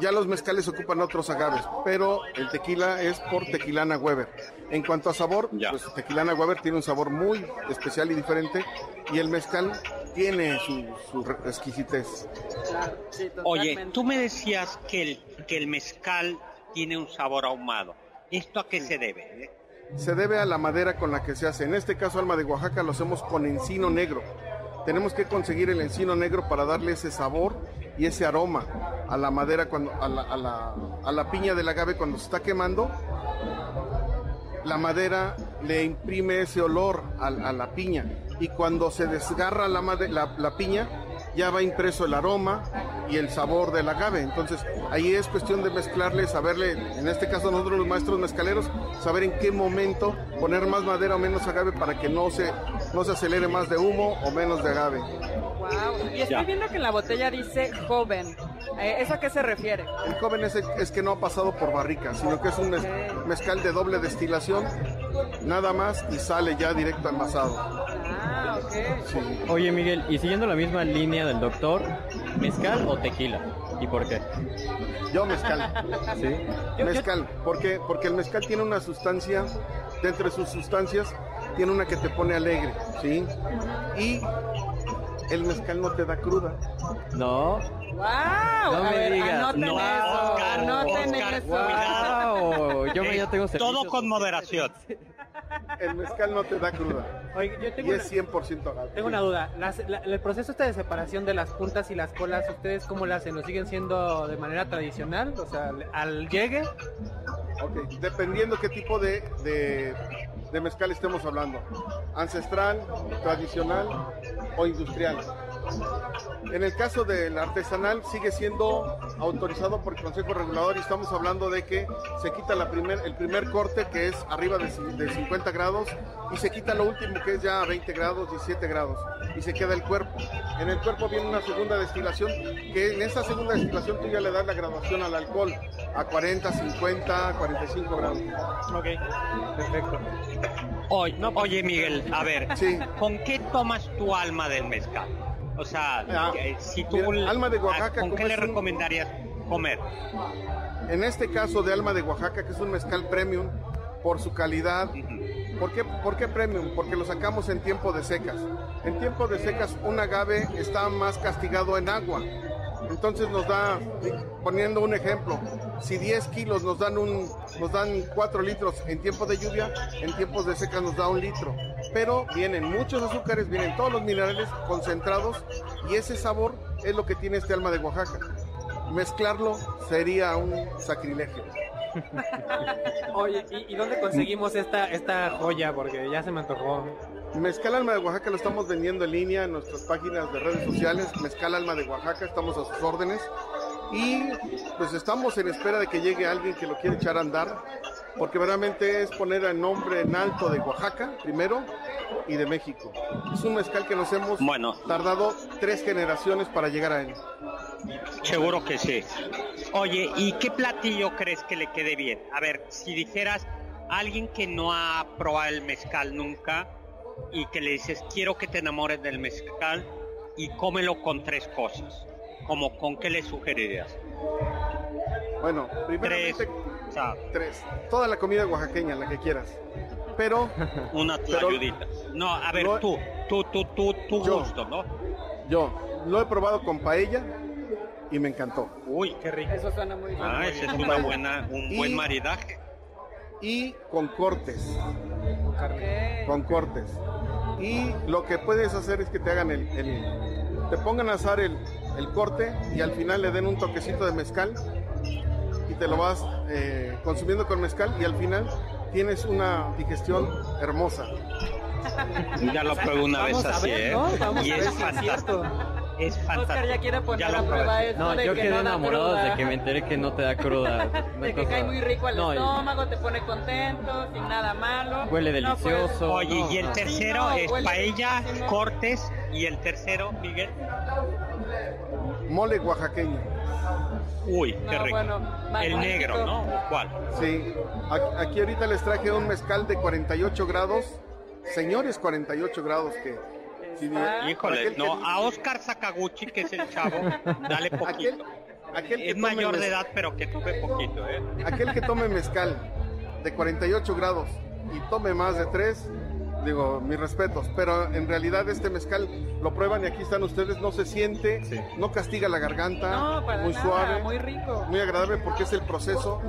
ya los mezcales ocupan otros agaves, pero el tequila es por tequilana Weber. En cuanto a sabor, pues tequilana Weber tiene un sabor muy especial y diferente y el mezcal tiene su, exquisitez. Oye, tú me decías que el, que el mezcal tiene un sabor ahumado. ¿Esto a qué se debe? Se debe a la madera con la que se hace. En este caso, Alma de Oaxaca, lo hacemos con encino negro. Tenemos que conseguir el encino negro para darle ese sabor y ese aroma a la madera, cuando, a, la, a la- la piña del agave cuando se está quemando. La madera le imprime ese olor a, la piña y cuando se desgarra la, la piña ya va impreso el aroma y el sabor del agave. Entonces ahí es cuestión de mezclarle, saberle, en este caso nosotros los maestros mezcaleros, saber en qué momento poner más madera o menos agave para que no se, no se acelere más de humo o menos de agave. Wow. Y estoy Ya. viendo que en la botella dice joven. Eh, ¿Eso a qué se refiere? El joven es, es que no ha pasado por barrica, sino que es un mez- mezcal de doble destilación, nada más y sale ya directo al envasado. Ah, ok. Oye Miguel, y siguiendo la misma línea del doctor, ¿mezcal o tequila? ¿Y por qué? Yo mezcal. ¿Sí? Mezcal, ¿por qué? Porque el mezcal tiene una sustancia, dentro de sus sustancias, tiene una que te pone alegre, ¿sí? Y el mezcal no te da cruda. No. ¡Wow! No a me ver, digas. anoten No, eso. Oscar, anoten Oscar, eso. Wow, yo me- ya tengo Todo servicios. con moderación. El mezcal no te da cruda. Oye, yo Y es 100% agave. Tengo una duda. Las- la- el proceso este de separación de las puntas y las colas, ¿ustedes cómo lo hacen? ¿Lo siguen siendo de manera tradicional? O sea, al- al llegue. Ok, dependiendo qué tipo de, de, de mezcal estemos hablando. Ancestral, tradicional o industrial. En el caso del artesanal sigue siendo autorizado por el Consejo Regulador y estamos hablando de que se quita la primer, el primer corte que es arriba de, ci- de 50 grados y se quita lo último que es ya a 20 grados, 17 grados y se queda el cuerpo. En el cuerpo viene una segunda destilación que en esa segunda destilación tú ya le das la graduación al alcohol a 40, 50, 45 grados. Ok, perfecto. Oye, oye, Miguel, a ver, ¿con qué tomas tu alma del mezcal? O sea, Ah, si tú... mira, alma de Oaxaca, ¿Con qué le un- recomendarías comer? En este caso de Alma de Oaxaca, que es un mezcal premium por su calidad. ¿Por qué, por qué premium? Porque lo sacamos en tiempo de secas. En tiempo de secas un agave está más castigado en agua. Entonces nos da, poniendo un ejemplo, si 10 kilos nos dan, un, nos dan 4 litros en tiempo de lluvia, en tiempos de secas nos da un litro. Pero vienen muchos azúcares, vienen todos los minerales concentrados y ese sabor es lo que tiene este alma de Oaxaca. mezclarlo sería un sacrilegio. Oye, ¿y, y dónde conseguimos esta, esta joya? Porque ya se me antojó. Mezcal Alma de Oaxaca lo estamos vendiendo en línea en nuestras páginas de redes sociales. Mezcal Alma de Oaxaca, estamos a sus órdenes. Y pues estamos en espera de que llegue alguien que lo quiera echar a andar, porque verdaderamente es poner el nombre en alto de Oaxaca primero y de México. Es un mezcal que nos hemos Bueno. tardado tres generaciones para llegar a él. Seguro que sí. Oye, ¿y qué platillo crees que le quede bien? A ver, si dijeras a alguien que no ha probado el mezcal nunca y que le dices, quiero que te enamores del mezcal y cómelo con tres cosas, como con qué le sugerirías? Bueno, primeramente tres. Toda la comida oaxaqueña, la que quieras. Pero Una tlayudita. No, a ver, Lo- tú, tú, tú, tú, tu Yo. gusto, ¿no? yo lo he probado con paella y me encantó. Uy, Qué rico. Eso suena muy bien. Ah, ese es una buena, un Y- buen maridaje. Y con cortes. Carne. con cortes. Y lo que puedes hacer es que te hagan el, el- te pongan a asar el, el corte y al final le den un toquecito de mezcal y te lo vas eh, consumiendo con mezcal y al final tienes una digestión hermosa. Ya lo probé una vez así, ver, ¿eh? y es fantástico. Es fantástico. Oscar ya quiere poner Ya lo a prueba esto No, de yo que quedé no enamorado desde que me enteré que no te da cruda. De que cosa- cae muy rico al No, estómago, te pone contento, sin nada malo. Huele No, pues, delicioso. Oye, No, y el tercero Sí, no, es huele paella, cortes, y el tercero, Miguel. Mole oaxaqueño. Uy, No, qué rico. bueno, el negro, ¿no? ¿Cuál? Sí, a- aquí ahorita les traje un mezcal de 48 grados, señores 48 grados que... si- Híjole, aquel que no, a Oscar Sakaguchi, que es el chavo, dale Aquel, poquito. aquel que Es tome mayor de edad, pero que tome poquito, ¿eh? aquel que tome mezcal de 48 grados y tome más de 3, digo, mis respetos, pero en realidad este mezcal lo prueban y aquí están ustedes, no se siente, no castiga la garganta, No, para muy nada, suave, muy rico. muy agradable porque es el proceso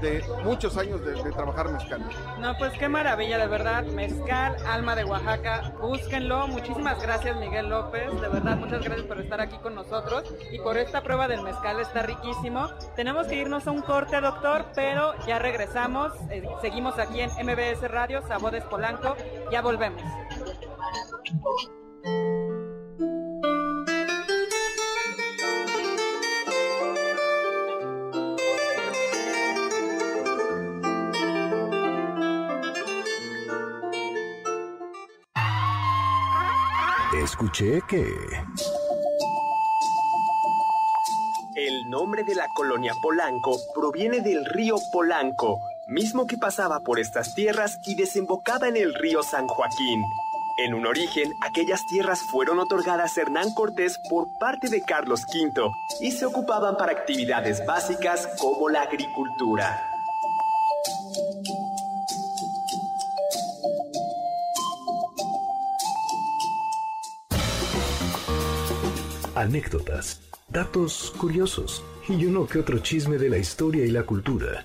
de muchos años de, de trabajar mezcal. No, pues qué maravilla, de verdad. Mezcal, Alma de Oaxaca, búsquenlo. Muchísimas gracias, Miguel López. De verdad, muchas gracias por estar aquí con nosotros y por esta prueba del mezcal, está riquísimo. Tenemos que irnos a un corte, doctor, pero ya regresamos. Eh, seguimos aquí en MBS Radio, Sabodes Polanco. Ya volvemos. Escuché que... El nombre de la colonia Polanco proviene del río Polanco, mismo que pasaba por estas tierras y desembocaba en el río San Joaquín. En un origen, aquellas tierras fueron otorgadas a Hernán Cortés por parte de Carlos V y se ocupaban para actividades básicas como la agricultura. Anécdotas, datos curiosos y uno que otro chisme de la historia y la cultura.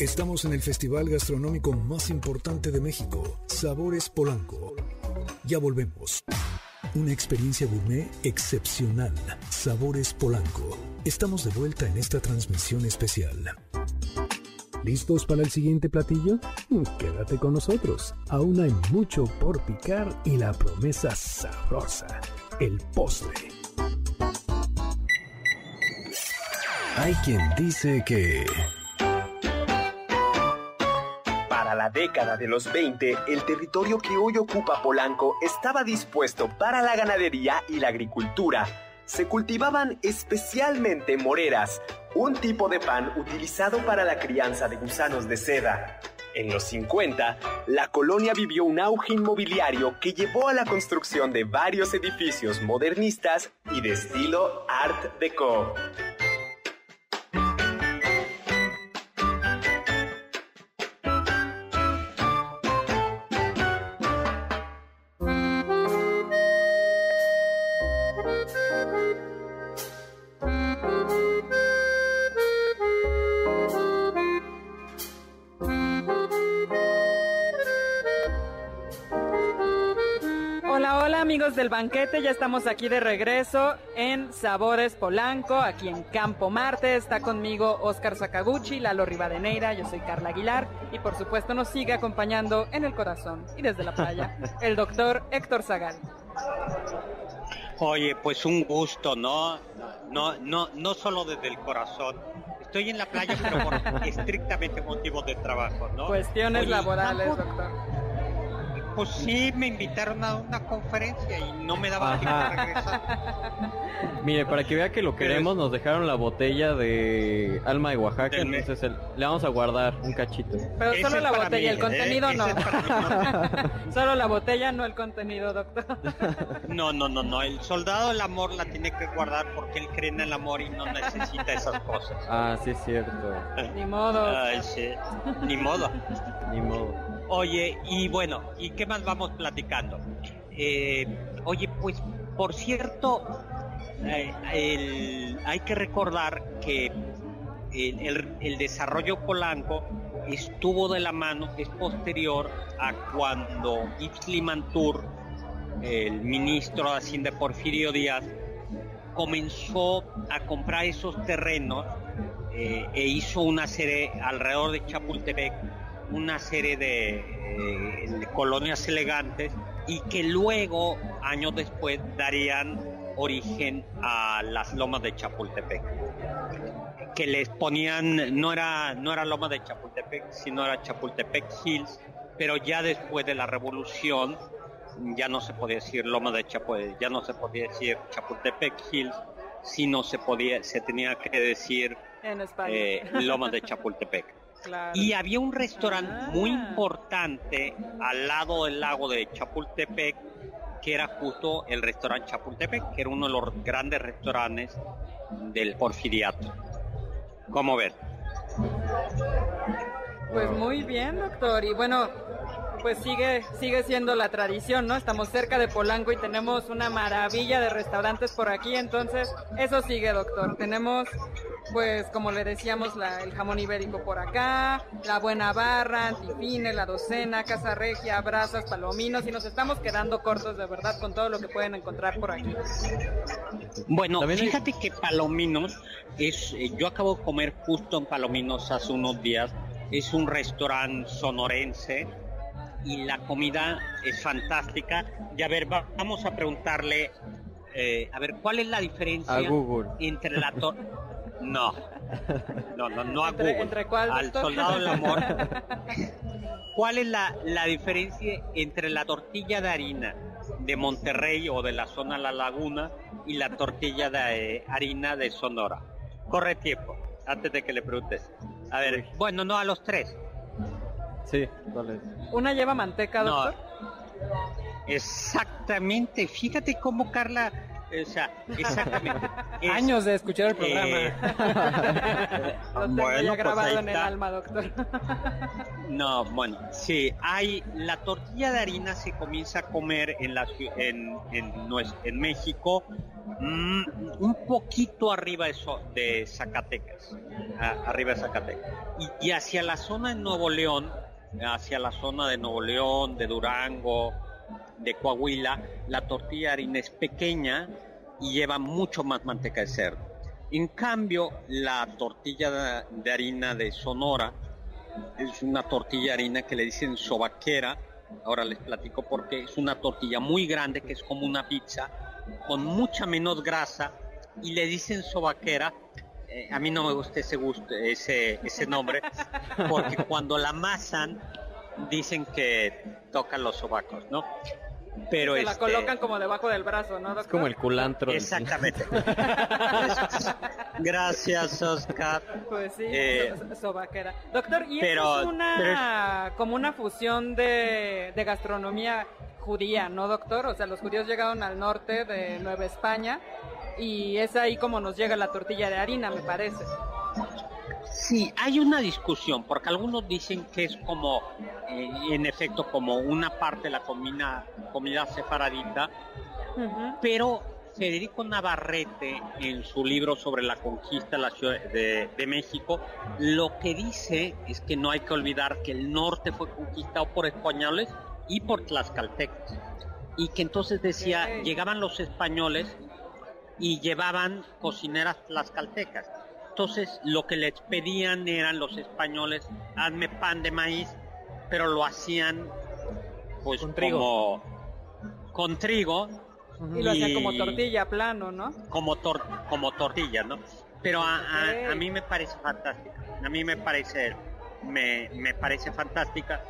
Estamos en el festival gastronómico más importante de México, Sabores Polanco. Ya volvemos. Una experiencia gourmet excepcional. Sabores Polanco. Estamos de vuelta en esta transmisión especial. ¿Listos para el siguiente platillo? Quédate con nosotros. Aún hay mucho por picar y la promesa sabrosa, el postre. Hay quien dice que... década de los 20, el territorio que hoy ocupa Polanco estaba dispuesto para la ganadería y la agricultura. Se cultivaban especialmente moreras, un tipo de pan utilizado para la crianza de gusanos de seda. En los 50, la colonia vivió un auge inmobiliario que llevó a la construcción de varios edificios modernistas y de estilo Art Deco. Del banquete, ya estamos aquí de regreso en Sabores Polanco, aquí en Campo Marte. Está conmigo Oscar Sakaguchi, Lalo Rivadeneira, yo soy Carla Aguilar y por supuesto nos sigue acompañando en el corazón y desde la playa el doctor Héctor Zagal. Oye, pues un gusto, ¿no? No, no, no solo desde el corazón. Estoy en la playa, pero por estrictamente motivos de trabajo, ¿no? Cuestiones Oye, laborales, doctor. Pues sí, me invitaron a una conferencia y no me daba tiempo de regresar. Mire, para que vea que lo queremos, nos dejaron la botella de Alma de Oaxaca, Del mes. entonces el- le vamos a guardar un cachito. Pero Ese solo es la para botella, mí, el ¿eh? contenido Ese no. es para solo la botella, no el contenido, doctor. No, no, no, no. El soldado del amor la tiene que guardar porque él cree en el amor y no necesita esas cosas. Ah, sí es cierto. Ni modo. Ay, sí. Ni modo. Ni modo. Oye, y bueno, ¿y qué más vamos platicando? Eh, oye, pues, por cierto, eh, el- hay que recordar que el, desarrollo polanco estuvo de la mano, es posterior a cuando Yves Limantour, el ministro de Hacienda Porfirio Díaz, comenzó a comprar esos terrenos eh, e hizo una serie alrededor de Chapultepec, una serie de, eh, de colonias elegantes y que luego, años después, darían origen a las lomas de Chapultepec. Que les ponían, no era, no era loma de Chapultepec, sino era Chapultepec Hills, pero ya después de la revolución ya no se podía decir loma de Chapultepec, ya no se podía decir Chapultepec Hills, sino se podía, se tenía que decir En eh, Lomas de Chapultepec. Claro. Y había un restaurante Ah. muy importante al lado del lago de Chapultepec, que era justo el restaurante Chapultepec, que era uno de los grandes restaurantes del Porfiriato. ¿Cómo ves? Pues muy bien, doctor. Y bueno, pues sigue, sigue siendo la tradición, ¿no? Estamos cerca de Polanco y tenemos una maravilla de restaurantes por aquí, entonces eso sigue, doctor. Tenemos, pues como le decíamos, la- el jamón ibérico por acá, la buena barra, antifine, la docena, casa regia, brasas, palominos y nos estamos quedando cortos de verdad con todo lo que pueden encontrar por aquí. Bueno, fíjate que Palominos es, eh, yo acabo de comer justo en Palominos hace unos días, es un restaurante sonorense y la comida es fantástica. Y a ver, va- vamos a preguntarle, eh, a ver, ¿cuál es la diferencia A Google. entre la tor No, no, no, no a ¿Entre- Google. entre cuál, Al soldado del amor. ¿Cuál es la, la diferencia entre la tortilla de harina de Monterrey o de la zona La Laguna y la tortilla de eh, harina de Sonora? Corre tiempo, antes de que le preguntes. A ver, bueno, no a los tres. Sí, ¿cuál es? ¿Una lleva manteca, No. doctor? Exactamente, fíjate cómo Carla, o sea, exactamente. Es- Años de escuchar el eh, Lo tengo bueno, ya pues grabado en el alma, doctor. No, bueno, sí, hay la tortilla de harina se comienza a comer en la en en, en México mm, un poquito arriba de, so- de Zacatecas, a- arriba de Zacatecas y, y hacia la zona de Nuevo León, hacia la zona de Nuevo León, de Durango, de Coahuila, la tortilla de harina es pequeña y lleva mucho más manteca de cerdo. En cambio, la tortilla de- harina de Sonora es una tortilla de harina que le dicen sobaquera. Ahora les platico por qué. Es una tortilla muy grande que es como una pizza, con mucha menos grasa y le dicen sobaquera. Eh, a mí no me gusta ese, ese nombre porque cuando la amasan dicen que tocan los sobacos, ¿no? Pero Se la este, colocan como debajo del brazo, ¿no, doctor? Es como el culantro. Exactamente. Gracias, Oscar. Pues sí, Eh, so- sobaquera. Doctor, y pero- esto es una como una fusión de, de gastronomía judía, ¿no, doctor? O sea, los judíos llegaron al norte de Nueva España y es ahí como nos llega la tortilla de harina, me parece. Sí, hay una discusión, porque algunos dicen que es como, eh, en efecto, como una parte de la comida, comida separadita, Ujú. pero Federico Navarrete, en su libro sobre la conquista de la Ciudad de, de México, lo que dice es que no hay que olvidar que el norte fue conquistado por españoles y por tlaxcaltecas. Y que entonces decía, llegaban los españoles y llevaban cocineras tlaxcaltecas. Entonces lo que les pedían eran los españoles, hazme pan de maíz, pero lo hacían pues Con trigo. como con trigo Y lo hacían como tortilla plano, ¿no? como tor como tortilla, ¿no? Pero a, a- Ok. a mí me parece fantástica. A mí me parece me, me parece fantástica.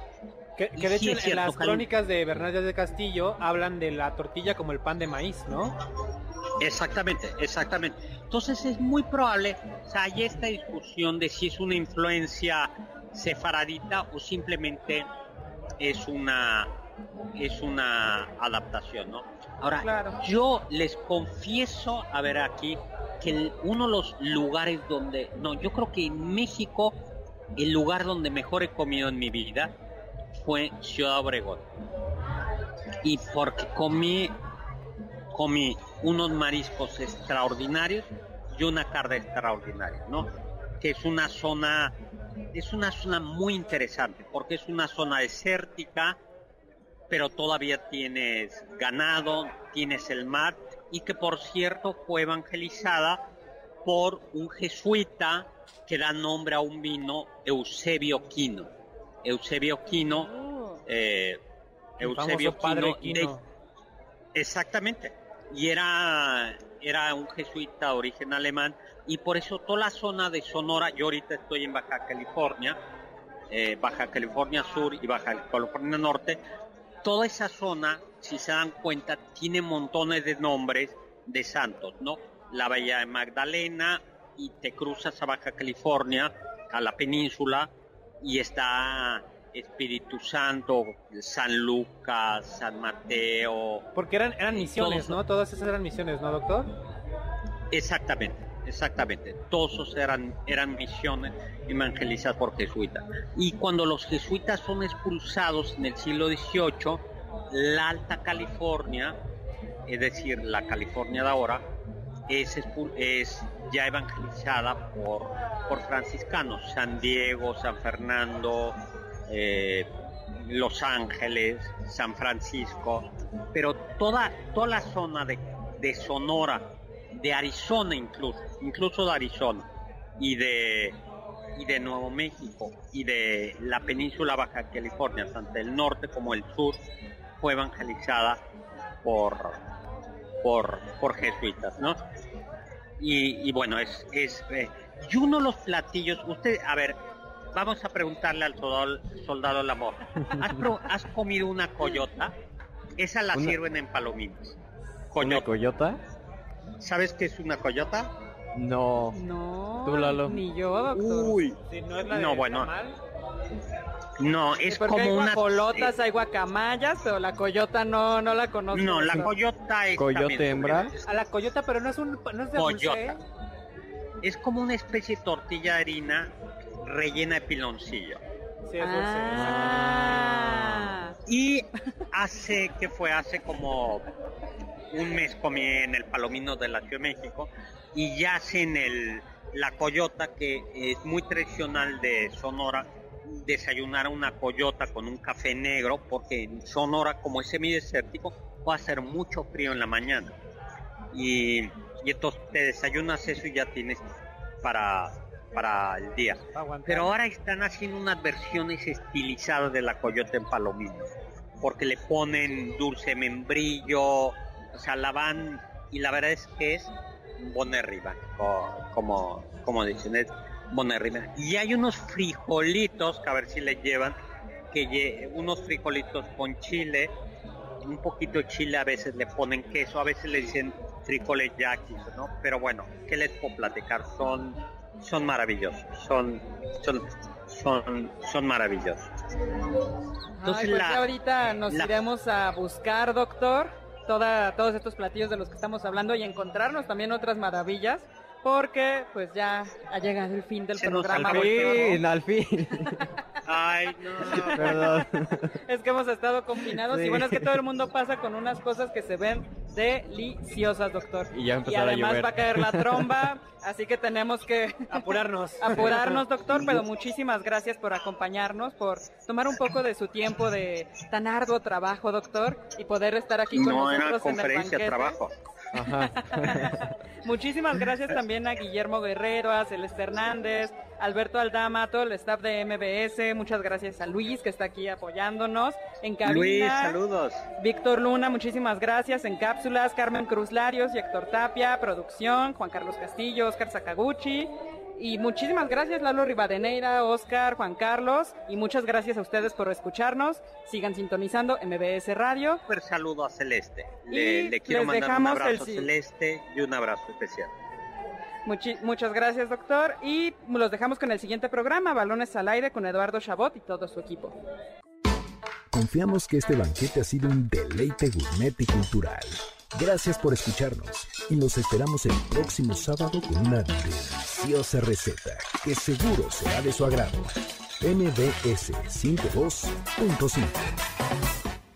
Que, de sí hecho en, las crónicas de Bernal de Castillo hablan de la tortilla como el pan de maíz, ¿no? Exactamente, exactamente. Entonces es muy probable, o sea, hay esta discusión de si es una influencia sefaradita o simplemente es una es una adaptación, ¿no? Ahora, Claro. yo les confieso, a ver aquí, que el- uno de los lugares donde, no, yo creo que en México el lugar donde mejor he comido en mi vida fue Ciudad Obregón. Y porque comí comí unos mariscos extraordinarios y una carne extraordinaria, ¿no? Que es una zona, es una zona muy interesante, porque es una zona desértica, pero todavía tienes ganado, tienes el mar, y que por cierto fue evangelizada por un jesuita que da nombre a un vino, Eusebio Quino. Eusebio Quino, Oh. eh, Eusebio Quino, de- Quino. Exactamente. Y era, era un jesuita de origen alemán y por eso toda la zona de Sonora, yo ahorita estoy en Baja California, eh, Baja California Sur y Baja California Norte, toda esa zona, si se dan cuenta, tiene montones de nombres de santos, ¿no? La Bahía de Magdalena y te cruzas a Baja California, a la península, y está Espíritu Santo, San Lucas, San Mateo, Porque eran, eran misiones, Todos- ¿no? Todas esas eran misiones, ¿no, doctor? Exactamente, exactamente. Todos esos eran, eran misiones evangelizadas por jesuitas. Y cuando los jesuitas son expulsados en el siglo XVIII, la Alta California, es decir, la California de ahora, es, es ya evangelizada por, por franciscanos. San Diego, San Fernando, eh, Los Ángeles, San Francisco, pero toda, toda la zona de, de Sonora, de Arizona incluso, incluso de Arizona y de y de Nuevo México y de la península Baja California, tanto el norte como el sur, fue evangelizada por por, por jesuitas, ¿no? Y, bueno, es, es eh, y uno de los platillos, usted, a ver, vamos a preguntarle al soldado, soldado del amor, ¿has, pro- has comido una coyota? Esa la Una- sirven en palomitas. ¿Una Coyota. ¿Sabes qué es una coyota? No. No, Tú, Lalo. ni yo, doctor. Uy, Si no es la No, bueno. tamal, no, es como hay una... guajolotas, hay guacamayas, pero la coyota no, no la conozco. No, la coyota es... ¿Coyote hembra? a la coyota, pero no es un no es de dulce, Coyota. ¿eh? Es como una especie de tortilla de harina rellena de piloncillo. Sí, es dulce. Ah. Y hace, que fue? Hace como un mes comí en el Palomino de la Ciudad de México y ya hacen el, la coyota que es muy tradicional de Sonora, desayunar una coyota con un café negro porque en Sonora como es semidesértico puede hacer mucho frío en la mañana y, y entonces te desayunas eso y ya tienes para, para el día. Pero ahora están haciendo unas versiones estilizadas de la coyote en palomino, porque le ponen dulce membrillo, o sea, la van, y la verdad es que es bonerriba, co- como, como dicen, es bonerriba. Y hay unos frijolitos, que a ver si le llevan, que lle- unos frijolitos con chile, un poquito de chile, a veces le ponen queso, a veces le dicen frijoles yaquis, ¿no? Pero bueno, ¿qué les puedo platicar? Son, son maravillosos, son, son, son, son maravillosos. Entonces Ay, pues la- ya ahorita nos la- iremos a buscar, doctor, toda, todos estos platillos de los que estamos hablando y encontrarnos también otras maravillas, porque pues ya ha llegado el fin del Se programa. Al fin, al fin. Ay, no. Perdón. Es que hemos estado confinados y bueno, es que todo el mundo pasa con unas cosas que se ven deliciosas, doctor. Y ya empezará a además llover. va a caer la tromba, así que tenemos que Apurarnos. apurarnos, doctor, pero muchísimas gracias por acompañarnos, por tomar un poco de su tiempo de tan arduo trabajo, doctor, y poder estar aquí con No era nosotros en el conferencia, banquete. trabajo. Muchísimas gracias también a Guillermo Guerrero, a Celeste Hernández, Alberto Aldama, todo el staff de MBS. Muchas gracias a Luis que está aquí apoyándonos en cabina. Luis, saludos. Víctor Luna, muchísimas gracias en cápsulas. Carmen Cruz Larios y Héctor Tapia, producción. Juan Carlos Castillo, Oscar Sakaguchi. Y muchísimas gracias Lalo Rivadeneira, Oscar, Juan Carlos. Y muchas gracias a ustedes por escucharnos. Sigan sintonizando MBS Radio. Un saludo a Celeste. Y Le, le quiero les mandar un dejamos abrazo el Celeste y un abrazo especial. Muchas gracias, doctor. Y los dejamos con el siguiente programa, Balones al Aire, con Eduardo Chabot y todo su equipo. Confiamos que este banquete ha sido un deleite gourmet y cultural. Gracias por escucharnos y los esperamos el próximo sábado con una deliciosa receta que seguro será de su agrado. MBS 102.5